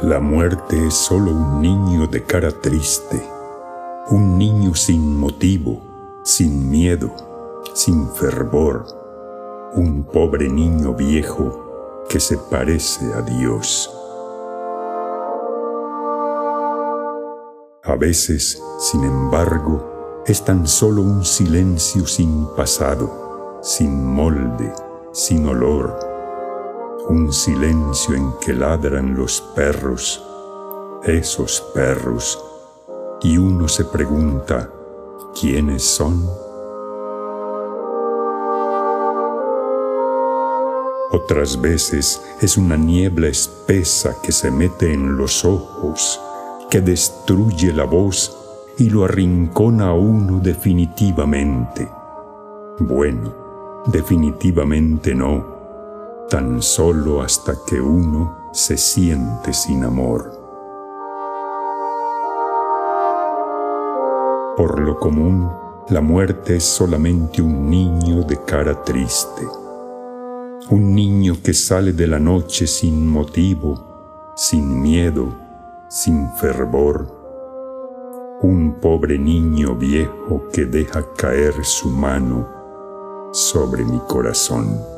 La muerte es solo un niño de cara triste, un niño sin motivo, sin miedo, sin fervor, un pobre niño viejo que se parece a Dios. A veces, sin embargo, es tan solo un silencio sin pasado, sin molde, sin olor, un silencio en que ladran los perros, esos perros, y uno se pregunta, ¿quiénes son? Otras veces es una niebla espesa que se mete en los ojos, que destruye la voz y lo arrincona a uno definitivamente. Bueno, definitivamente no tan solo hasta que uno se siente sin amor. Por lo común, la muerte es solamente un niño de cara triste, un niño que sale de la noche sin motivo, sin miedo, sin fervor, un pobre niño viejo que deja caer su mano sobre mi corazón.